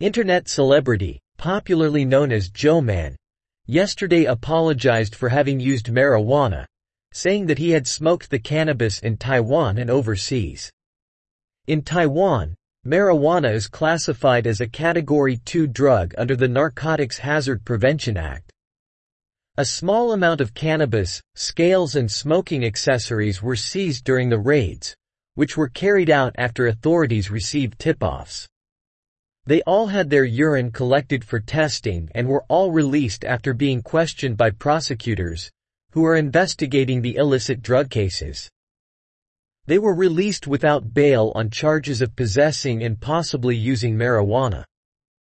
Internet celebrity, popularly known as Joeman, yesterday apologized for having used marijuana, saying that he had smoked the cannabis in Taiwan and overseas. In Taiwan, marijuana is classified as a Category 2 drug under the Narcotics Hazard Prevention Act. A small amount of cannabis, scales and smoking accessories were seized during the raids, which were carried out after authorities received tip-offs. They all had their urine collected for testing and were all released after being questioned by prosecutors, who are investigating the illicit drug cases. They were released without bail on charges of possessing and possibly using marijuana.